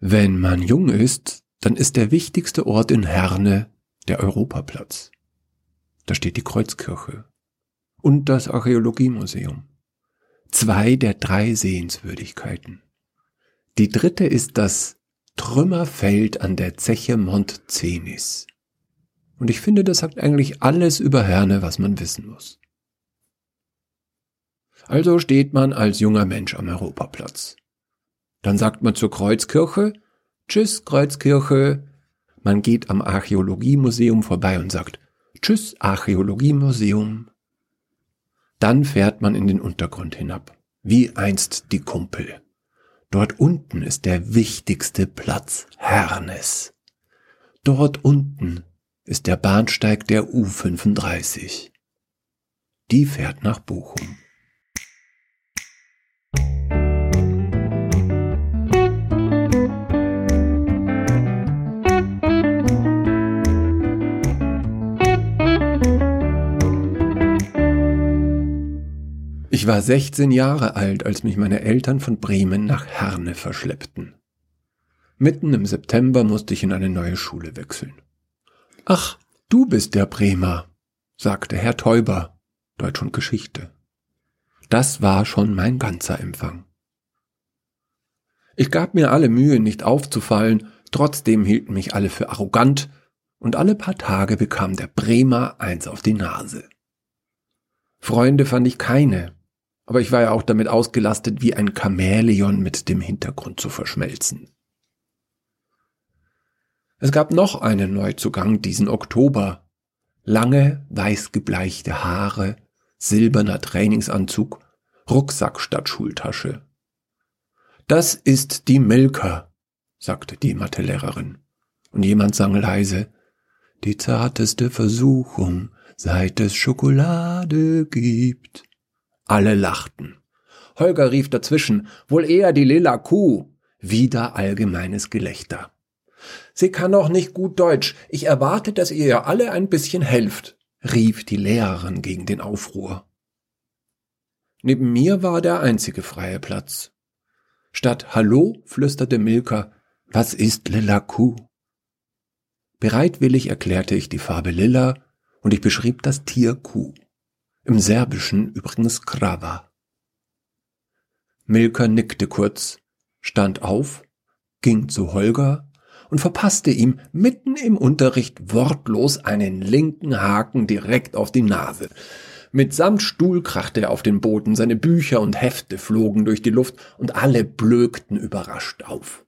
Wenn man jung ist, dann ist der wichtigste Ort in Herne der Europaplatz. Da steht die Kreuzkirche und das Archäologiemuseum. Zwei der drei Sehenswürdigkeiten. Die dritte ist das Trümmerfeld an der Zeche Montcenis. Und ich finde, das sagt eigentlich alles über Herne, was man wissen muss. Also steht man als junger Mensch am Europaplatz. Dann sagt man zur Kreuzkirche, Tschüss, Kreuzkirche. Man geht am Archäologiemuseum vorbei und sagt, Tschüss, Archäologiemuseum. Dann fährt man in den Untergrund hinab, wie einst die Kumpel. Dort unten ist der wichtigste Platz Hernes. Dort unten ist der Bahnsteig der U35. Die fährt nach Bochum. Ich war 16 Jahre alt, als mich meine Eltern von Bremen nach Herne verschleppten. Mitten im September musste ich in eine neue Schule wechseln. Ach, du bist der Bremer, sagte Herr Teuber, Deutsch und Geschichte. Das war schon mein ganzer Empfang. Ich gab mir alle Mühe, nicht aufzufallen, trotzdem hielten mich alle für arrogant, und alle paar Tage bekam der Bremer eins auf die Nase. Freunde fand ich keine, aber ich war ja auch damit ausgelastet, wie ein Chamäleon mit dem Hintergrund zu verschmelzen. Es gab noch einen Neuzugang diesen Oktober. Lange, weiß gebleichte Haare, silberner Trainingsanzug, Rucksack statt Schultasche. Das ist die Milka, sagte die Mathelehrerin. Und jemand sang leise, die zarteste Versuchung, seit es Schokolade gibt. Alle lachten. Holger rief dazwischen, wohl eher die lila Kuh. Wieder allgemeines Gelächter. Sie kann doch nicht gut Deutsch. Ich erwarte, dass ihr ihr alle ein bisschen helft, rief die Lehrerin gegen den Aufruhr. Neben mir war der einzige freie Platz. Statt Hallo flüsterte Milka, was ist lila Kuh? Bereitwillig erklärte ich die Farbe lila und ich beschrieb das Tier Kuh im Serbischen übrigens Krava. Milka nickte kurz, stand auf, ging zu Holger und verpasste ihm mitten im Unterricht wortlos einen linken Haken direkt auf die Nase. Mitsamt Stuhl krachte er auf den Boden, seine Bücher und Hefte flogen durch die Luft und alle blökten überrascht auf.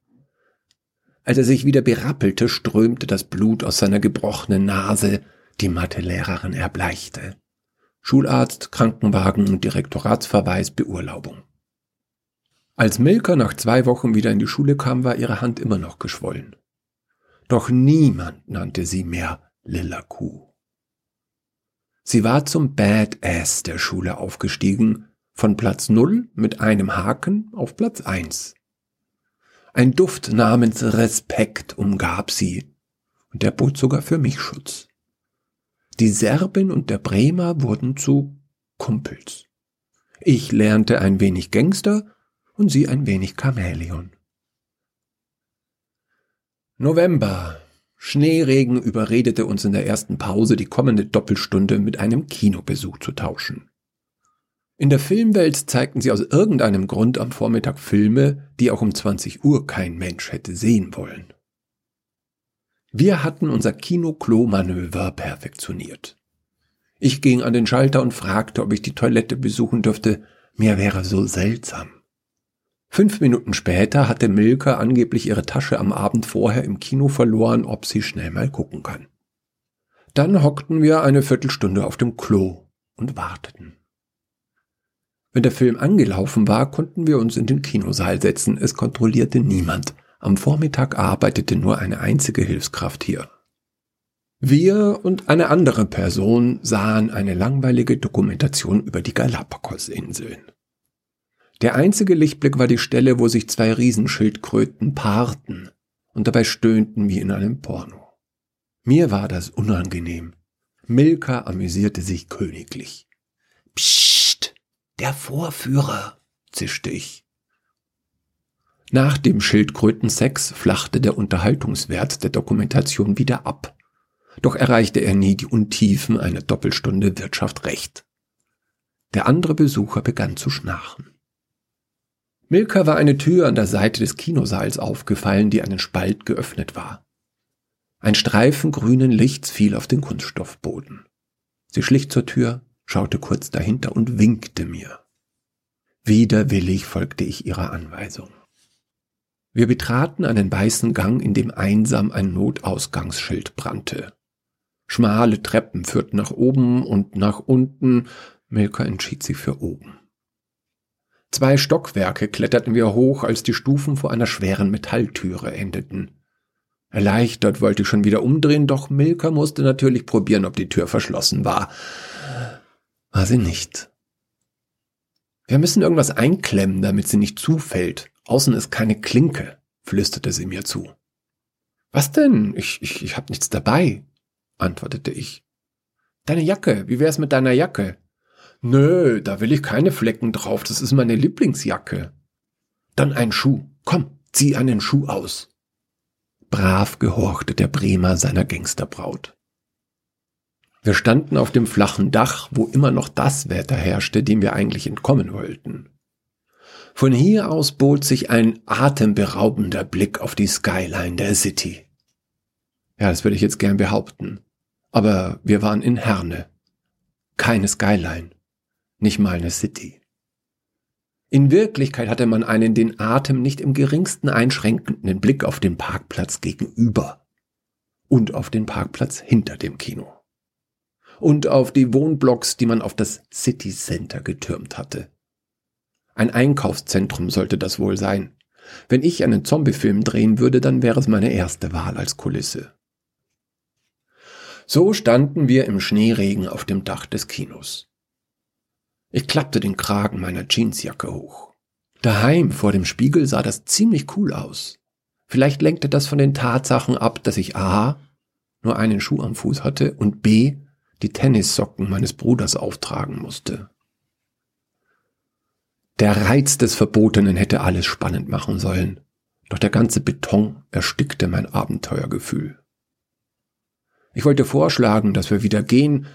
Als er sich wieder berappelte, strömte das Blut aus seiner gebrochenen Nase, die Mathelehrerin erbleichte. Schularzt, Krankenwagen und Direktoratsverweis, Beurlaubung. Als Milka nach zwei Wochen wieder in die Schule kam, war ihre Hand immer noch geschwollen. Doch niemand nannte sie mehr Lilla Kuh. Sie war zum Badass der Schule aufgestiegen, von Platz null mit einem Haken auf Platz eins. Ein Duft namens Respekt umgab sie, und der bot sogar für mich Schutz. Die Serbin und der Bremer wurden zu Kumpels. Ich lernte ein wenig Gangster und sie ein wenig Chamäleon. November. Schneeregen überredete uns in der ersten Pause, die kommende Doppelstunde mit einem Kinobesuch zu tauschen. In der Filmwelt zeigten sie aus irgendeinem Grund am Vormittag Filme, die auch um 20 Uhr kein Mensch hätte sehen wollen. Wir hatten unser Kino-Klo-Manöver perfektioniert. Ich ging an den Schalter und fragte, ob ich die Toilette besuchen dürfte. Mir wäre so seltsam. Fünf Minuten später hatte Milka angeblich ihre Tasche am Abend vorher im Kino verloren, ob sie schnell mal gucken kann. Dann hockten wir eine Viertelstunde auf dem Klo und warteten. Wenn der Film angelaufen war, konnten wir uns in den Kinosaal setzen. Es kontrollierte niemand. Am Vormittag arbeitete nur eine einzige Hilfskraft hier. Wir und eine andere Person sahen eine langweilige Dokumentation über die Galapagos-Inseln. Der einzige Lichtblick war die Stelle, wo sich zwei Riesenschildkröten paarten und dabei stöhnten wie in einem Porno. Mir war das unangenehm. Milka amüsierte sich königlich. Psst, der Vorführer, zischte ich. Nach dem Schildkrötensex flachte der Unterhaltungswert der Dokumentation wieder ab. Doch erreichte er nie die Untiefen einer Doppelstunde Wirtschaft recht. Der andere Besucher begann zu schnarchen. Milka war eine Tür an der Seite des Kinosaals aufgefallen, die einen Spalt geöffnet war. Ein Streifen grünen Lichts fiel auf den Kunststoffboden. Sie schlich zur Tür, schaute kurz dahinter und winkte mir. Widerwillig folgte ich ihrer Anweisung. Wir betraten einen weißen Gang, in dem einsam ein Notausgangsschild brannte. Schmale Treppen führten nach oben und nach unten. Milka entschied sich für oben. Zwei Stockwerke kletterten wir hoch, als die Stufen vor einer schweren Metalltüre endeten. Erleichtert wollte ich schon wieder umdrehen, doch Milka musste natürlich probieren, ob die Tür verschlossen war. War sie nicht. Wir müssen irgendwas einklemmen, damit sie nicht zufällt. Außen ist keine Klinke, flüsterte sie mir zu. Was denn? Ich, ich, ich hab nichts dabei, antwortete ich. Deine Jacke, wie wär's mit deiner Jacke? Nö, da will ich keine Flecken drauf, das ist meine Lieblingsjacke. Dann ein Schuh. Komm, zieh einen Schuh aus. Brav gehorchte der Bremer seiner Gangsterbraut. Wir standen auf dem flachen Dach, wo immer noch das Wetter herrschte, dem wir eigentlich entkommen wollten. Von hier aus bot sich ein atemberaubender Blick auf die Skyline der City. Ja, das würde ich jetzt gern behaupten. Aber wir waren in Herne. Keine Skyline nicht mal eine City. In Wirklichkeit hatte man einen den Atem nicht im geringsten einschränkenden Blick auf den Parkplatz gegenüber und auf den Parkplatz hinter dem Kino und auf die Wohnblocks, die man auf das City Center getürmt hatte. Ein Einkaufszentrum sollte das wohl sein. Wenn ich einen Zombiefilm drehen würde, dann wäre es meine erste Wahl als Kulisse. So standen wir im Schneeregen auf dem Dach des Kinos. Ich klappte den Kragen meiner Jeansjacke hoch. Daheim vor dem Spiegel sah das ziemlich cool aus. Vielleicht lenkte das von den Tatsachen ab, dass ich A. nur einen Schuh am Fuß hatte und B. die Tennissocken meines Bruders auftragen musste. Der Reiz des Verbotenen hätte alles spannend machen sollen, doch der ganze Beton erstickte mein Abenteuergefühl. Ich wollte vorschlagen, dass wir wieder gehen,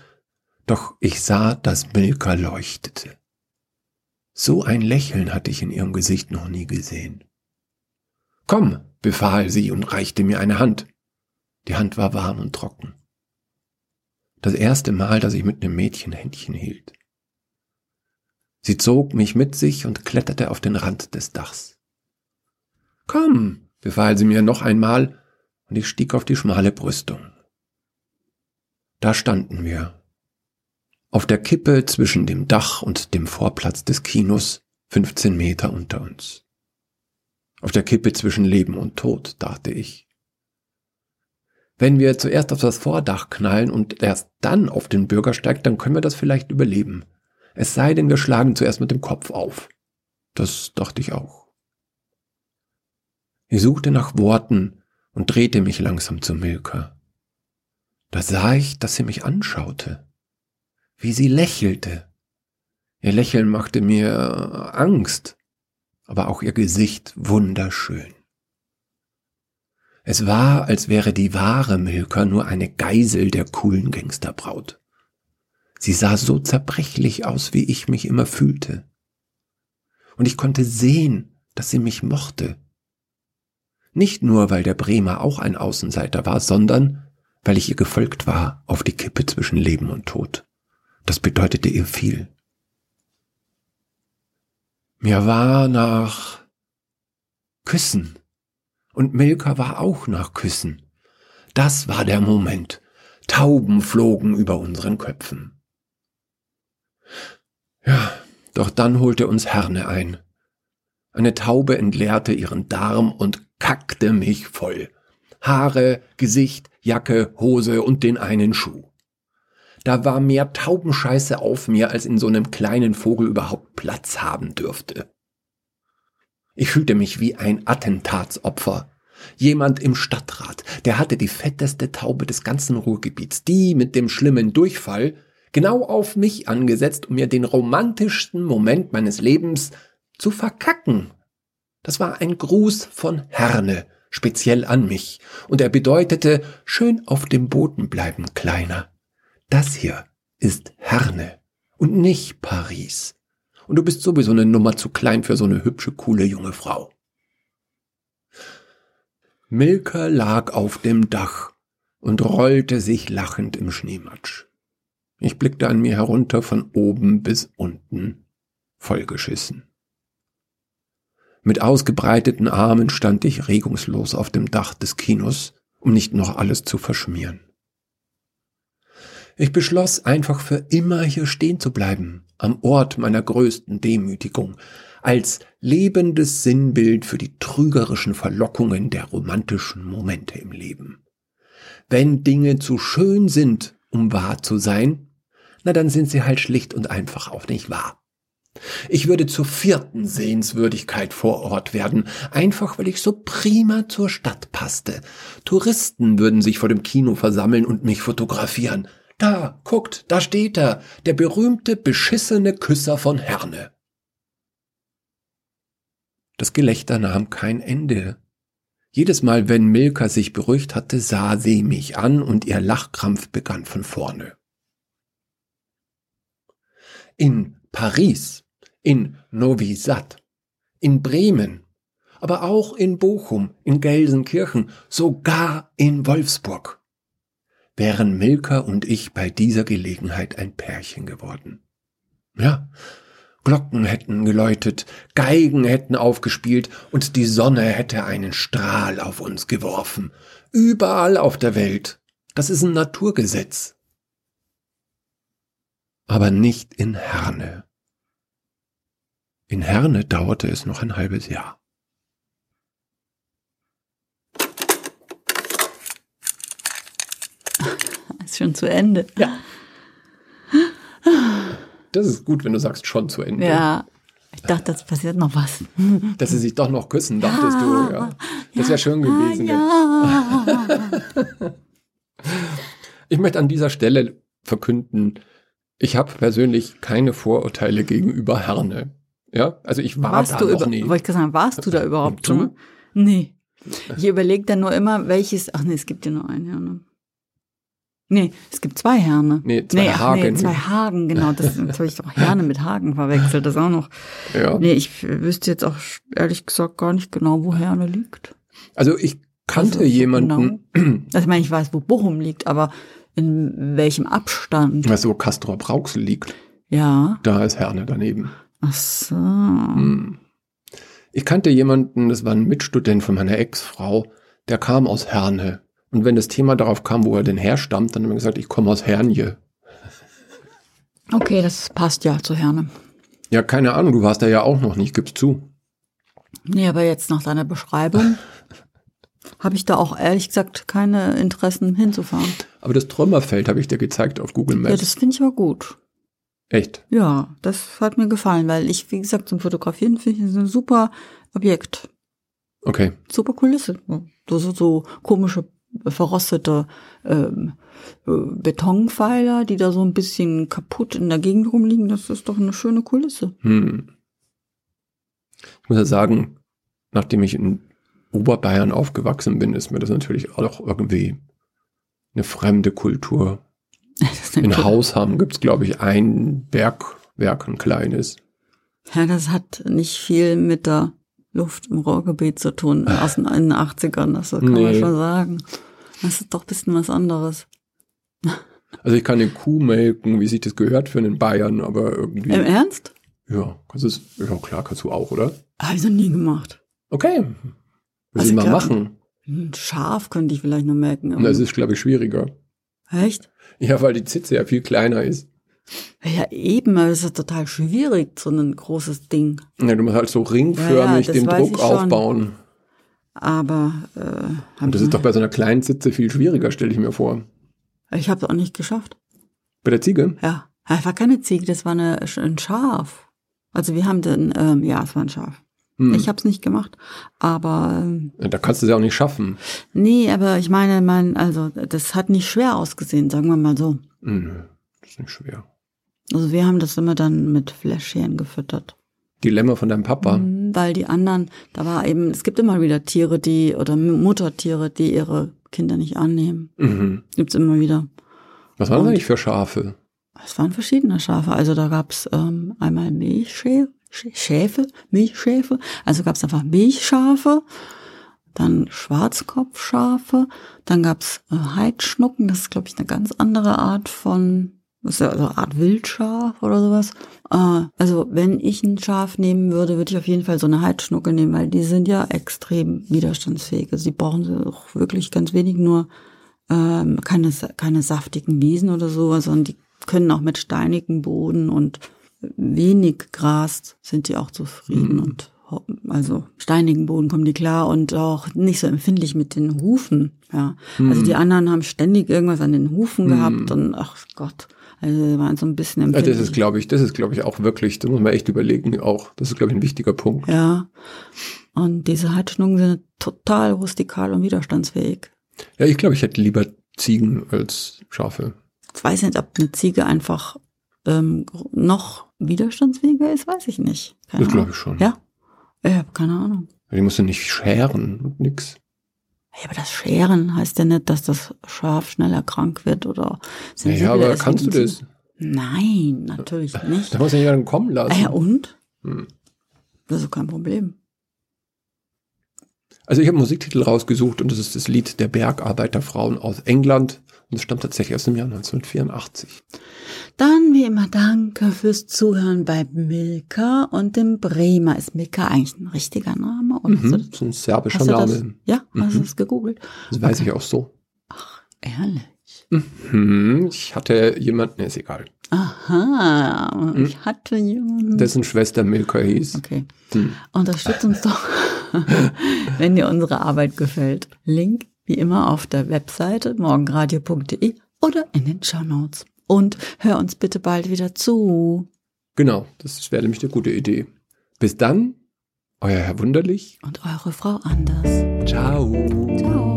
doch ich sah, dass Milka leuchtete. So ein Lächeln hatte ich in ihrem Gesicht noch nie gesehen. Komm, befahl sie und reichte mir eine Hand. Die Hand war warm und trocken. Das erste Mal, dass ich mit einem Mädchen Händchen hielt. Sie zog mich mit sich und kletterte auf den Rand des Dachs. Komm, befahl sie mir noch einmal, und ich stieg auf die schmale Brüstung. Da standen wir, auf der Kippe zwischen dem Dach und dem Vorplatz des Kinos, 15 Meter unter uns. Auf der Kippe zwischen Leben und Tod, dachte ich. Wenn wir zuerst auf das Vordach knallen und erst dann auf den Bürgersteig, dann können wir das vielleicht überleben. Es sei denn, wir schlagen zuerst mit dem Kopf auf. Das dachte ich auch. Ich suchte nach Worten und drehte mich langsam zu Milka. Da sah ich, dass sie mich anschaute wie sie lächelte. Ihr Lächeln machte mir Angst, aber auch ihr Gesicht wunderschön. Es war, als wäre die wahre Milka nur eine Geisel der coolen Gangsterbraut. Sie sah so zerbrechlich aus, wie ich mich immer fühlte. Und ich konnte sehen, dass sie mich mochte. Nicht nur, weil der Bremer auch ein Außenseiter war, sondern weil ich ihr gefolgt war auf die Kippe zwischen Leben und Tod. Das bedeutete ihr viel. Mir war nach Küssen. Und Milka war auch nach Küssen. Das war der Moment. Tauben flogen über unseren Köpfen. Ja, doch dann holte uns Herne ein. Eine Taube entleerte ihren Darm und kackte mich voll. Haare, Gesicht, Jacke, Hose und den einen Schuh. Da war mehr Taubenscheiße auf mir, als in so einem kleinen Vogel überhaupt Platz haben dürfte. Ich fühlte mich wie ein Attentatsopfer. Jemand im Stadtrat, der hatte die fetteste Taube des ganzen Ruhrgebiets, die mit dem schlimmen Durchfall, genau auf mich angesetzt, um mir den romantischsten Moment meines Lebens zu verkacken. Das war ein Gruß von Herne, speziell an mich, und er bedeutete schön auf dem Boden bleiben, Kleiner. Das hier ist Herne und nicht Paris. Und du bist sowieso eine Nummer zu klein für so eine hübsche, coole junge Frau. Milka lag auf dem Dach und rollte sich lachend im Schneematsch. Ich blickte an mir herunter von oben bis unten, vollgeschissen. Mit ausgebreiteten Armen stand ich regungslos auf dem Dach des Kinos, um nicht noch alles zu verschmieren. Ich beschloss einfach für immer hier stehen zu bleiben, am Ort meiner größten Demütigung, als lebendes Sinnbild für die trügerischen Verlockungen der romantischen Momente im Leben. Wenn Dinge zu schön sind, um wahr zu sein, na dann sind sie halt schlicht und einfach auch nicht wahr. Ich würde zur vierten Sehenswürdigkeit vor Ort werden, einfach weil ich so prima zur Stadt passte. Touristen würden sich vor dem Kino versammeln und mich fotografieren. Da, guckt, da steht er, der berühmte beschissene Küsser von Herne. Das Gelächter nahm kein Ende. Jedes Mal, wenn Milka sich beruhigt hatte, sah sie mich an und ihr Lachkrampf begann von vorne. In Paris in Novi Sad, in Bremen, aber auch in Bochum, in Gelsenkirchen, sogar in Wolfsburg wären Milka und ich bei dieser Gelegenheit ein Pärchen geworden. Ja, Glocken hätten geläutet, Geigen hätten aufgespielt und die Sonne hätte einen Strahl auf uns geworfen. Überall auf der Welt. Das ist ein Naturgesetz. Aber nicht in Herne. In Herne dauerte es noch ein halbes Jahr. Ist schon zu Ende. Ja. Das ist gut, wenn du sagst schon zu Ende. Ja. Ich dachte, das passiert noch was. Dass sie sich doch noch küssen, dachtest du. Ja. Das wäre schön gewesen. Ja. Ich möchte an dieser Stelle verkünden, ich habe persönlich keine Vorurteile gegenüber Herne. Ja, also ich war warst da du noch über, nie. Wollte ich sagen, warst du da überhaupt Und schon du? mal? Nee. Ich überlege dann nur immer, welches. Ach nee, es gibt ja nur einen Herne. Nee, es gibt zwei Herne. Nee, zwei ach, Hagen. Nee, zwei Hagen, genau. Das, das habe ich doch Herne mit Hagen verwechselt. Das auch noch. Ja. Nee, ich wüsste jetzt auch ehrlich gesagt gar nicht genau, wo Herne liegt. Also ich kannte Also, jemanden, Also ich meine, ich weiß, wo Bochum liegt, aber in welchem Abstand? weißt du, wo Castrop Rauxel liegt? Ja. Da ist Herne daneben. Ach so. Hm. Ich kannte jemanden, das war ein Mitstudent von meiner Ex-Frau, der kam aus Herne. Und wenn das Thema darauf kam, wo er denn herstammt, dann haben wir gesagt, ich komme aus Hernje. Okay, das passt ja zu Herne. Ja, keine Ahnung, du warst da ja auch noch nicht, gib's zu. Nee, aber jetzt nach deiner Beschreibung habe ich da auch ehrlich gesagt keine Interessen hinzufahren. Aber das Trümmerfeld habe ich dir gezeigt auf Google Ja, Maps. das finde ich aber gut. Echt? Ja, das hat mir gefallen, weil ich, wie gesagt, zum Fotografieren finde ich das ein super Objekt. Okay. Super Kulisse. So, so, so komische, verrostete ähm, äh, Betonpfeiler, die da so ein bisschen kaputt in der Gegend rumliegen. Das ist doch eine schöne Kulisse. Hm. Ich muss ja sagen, nachdem ich in Oberbayern aufgewachsen bin, ist mir das natürlich auch irgendwie eine fremde Kultur. In Hausham gibt's glaube ich, ein Bergwerk, ein kleines. Ja, das hat nicht viel mit der Luft im Ruhrgebiet zu tun, aus den in den 80ern, das kann man Nee. schon sagen. Das ist doch ein bisschen was anderes. Also ich kann eine Kuh melken, wie sich das gehört für einen Bayern, aber irgendwie. Im Ernst? ja, das ist, ja klar, kannst du auch, oder? Habe ich noch nie gemacht. Okay. Will Also ich mal klar. machen. Ein Schaf könnte ich vielleicht noch merken. aber- Das ist, glaube ich, schwieriger. Echt? Ja, weil die Zitze ja viel kleiner ist. Ja, eben, aber es ist total schwierig, so ein großes Ding. Ja, du musst halt so Ja, ringförmig ja, das den Druck aufbauen. Aber äh, Und das ist doch bei so einer kleinen Zitze viel schwieriger, stelle ich mir vor. ich habe es auch nicht geschafft. Bei der Ziege? Ja, es war keine Ziege, das war eine, ein Schaf. Also wir haben den, ähm, ja, es war ein Schaf. Hm. Ich habe es nicht gemacht, aber ähm, Da kannst du es ja auch nicht schaffen. nee, aber ich meine, mein, also das hat nicht schwer ausgesehen, sagen wir mal so. Hm, Nö, das ist nicht schwer. Also wir haben das immer dann mit Fläschchen gefüttert. Dilemma von deinem Papa. Mhm, Weil die anderen, da war eben, es gibt immer wieder Tiere, die, oder Muttertiere, die ihre Kinder nicht annehmen. Mhm. Gibt's immer wieder. Was waren das eigentlich für Schafe? Es waren verschiedene Schafe. Also da gab's ähm, einmal Milchschäfe, Schäfe, Milchschäfe. Also gab's einfach Milchschafe, dann Schwarzkopfschafe, dann gab's äh, Heidschnucken. Das ist, glaube ich, eine ganz andere Art von, das ist ja also eine Art Wildschaf oder sowas. Äh, also wenn ich ein Schaf nehmen würde, würde ich auf jeden Fall so eine Heidschnucke nehmen, weil die sind ja extrem widerstandsfähig. Also die brauchen sie auch wirklich ganz wenig nur ähm, keine, keine saftigen Wiesen oder so, sondern die können auch mit steinigem Boden und wenig Gras sind die auch zufrieden und ho- also steinigen Boden kommen die klar und auch nicht so empfindlich mit den Hufen. Ja, also die anderen haben ständig irgendwas an den Hufen gehabt und ach Gott, also die waren so ein bisschen Ja, empfindlich. das ist, glaube ich, das ist, glaube ich, auch wirklich, da muss man echt überlegen, auch. Das ist, glaube ich, ein wichtiger Punkt. ja, und diese Heidschnucken sind total rustikal und widerstandsfähig. Ja, ich glaube, ich hätte lieber Ziegen als Schafe. Ich weiß nicht, ob eine Ziege einfach ähm, noch widerstandsfähiger ist, weiß ich nicht. Keine Das glaube ich schon. Ja, ich habe keine Ahnung. Die musst du nicht scheren und nix. Aber das Scheren heißt ja nicht, dass das Schaf schneller krank wird oder sensibler Ja, aber ist kannst du das? Nein, natürlich nicht. Da muss ja jemanden kommen lassen. Ah ja, und? Hm. Das ist kein Problem. Also ich habe einen Musiktitel rausgesucht und das ist das Lied der Bergarbeiterfrauen aus England und es stammt tatsächlich aus dem Jahr 1984. Dann wie immer danke fürs Zuhören bei Milka und dem Bremer. Ist Milka eigentlich ein richtiger Name? Oder du Mhm. das, ist ein serbischer hast du das, Name. ja, hast du Mhm. das gegoogelt? Das weiß ich auch so. Ehrlich? Hm, ich hatte jemanden, ist egal, Aha, ich hatte jemanden. dessen Schwester Milka hieß. Okay. Hm. Unterstützt uns doch, wenn dir unsere Arbeit gefällt. Link wie immer auf der Webseite morgenradio.de oder in den Shownotes. Und hör uns bitte bald wieder zu. Genau, das wäre nämlich eine gute Idee. Bis dann, euer Herr Wunderlich. Und eure Frau Anders. Ciao. Ciao.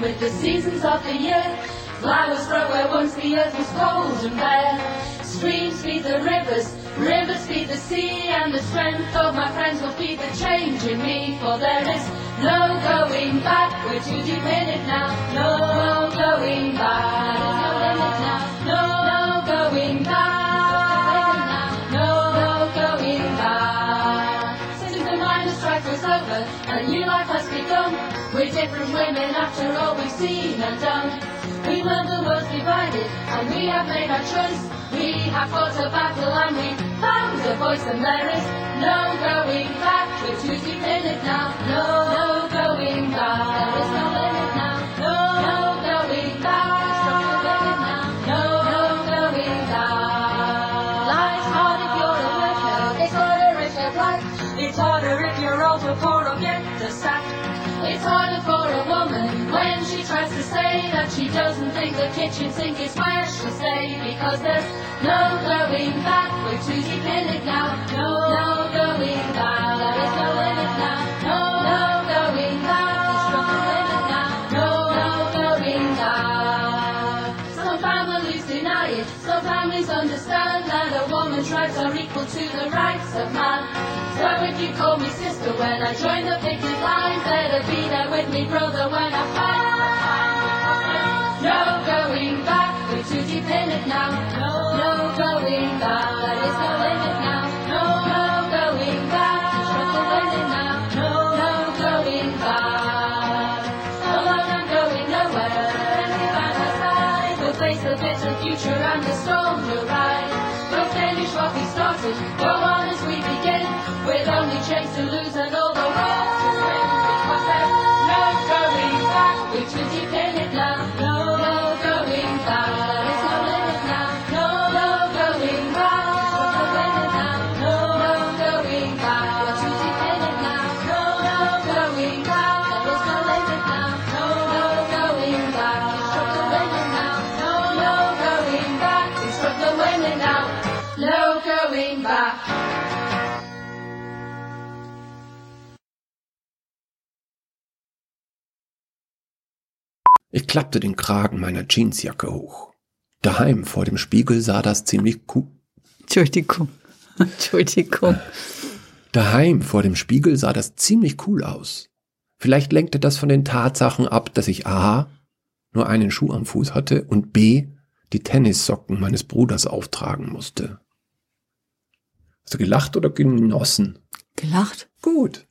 With the seasons of the year. Flowers grow where once the earth was cold and bare. Streams feed the rivers, rivers feed the sea, and the strength of my friends will feed the change in me. For there is no going back, we're too deep in it now. No going back, no. Going back, no going back. Since the minor strike was over, a new life has begun. We're different women after all we've seen and done. We learned the world's divided, and we have made our choice. We have fought a battle and we found a voice, and there is no going back. We're in it now. No, no going back. Doesn't think the kitchen sink is where she'll stay because there's no going back. We're too deep in it now. No, no going back. There is no limit now. No, no going back. It's from the limit now. No, no going back. Some families deny it. Some families understand that a woman's rights are equal to the rights of man. So if you call me sister when I join the picket line, better be there with me, brother, when I fight. We're too deep in it now. No, no going back, there is no limit now. No, no going back, trust the limit now. No, no going back. Alone I'm going nowhere. Standing by my side, we'll face the bitter future and the storm will ride. We'll finish what we started, go on as we begin, with only chance to lose and Ich klappte den Kragen meiner Jeansjacke hoch. Daheim vor dem Spiegel sah das ziemlich cool. Entschuldigung. Entschuldigung. Daheim vor dem Spiegel sah das ziemlich cool aus. Vielleicht lenkte das von den Tatsachen ab, dass ich A. nur einen Schuh am Fuß hatte und B. die Tennissocken meines Bruders auftragen musste. Hast du gelacht oder genossen? Gelacht? Gut.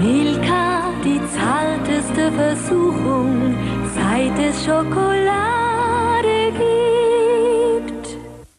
Milka, die zarteste Versuchung, seit es Schokolade gibt.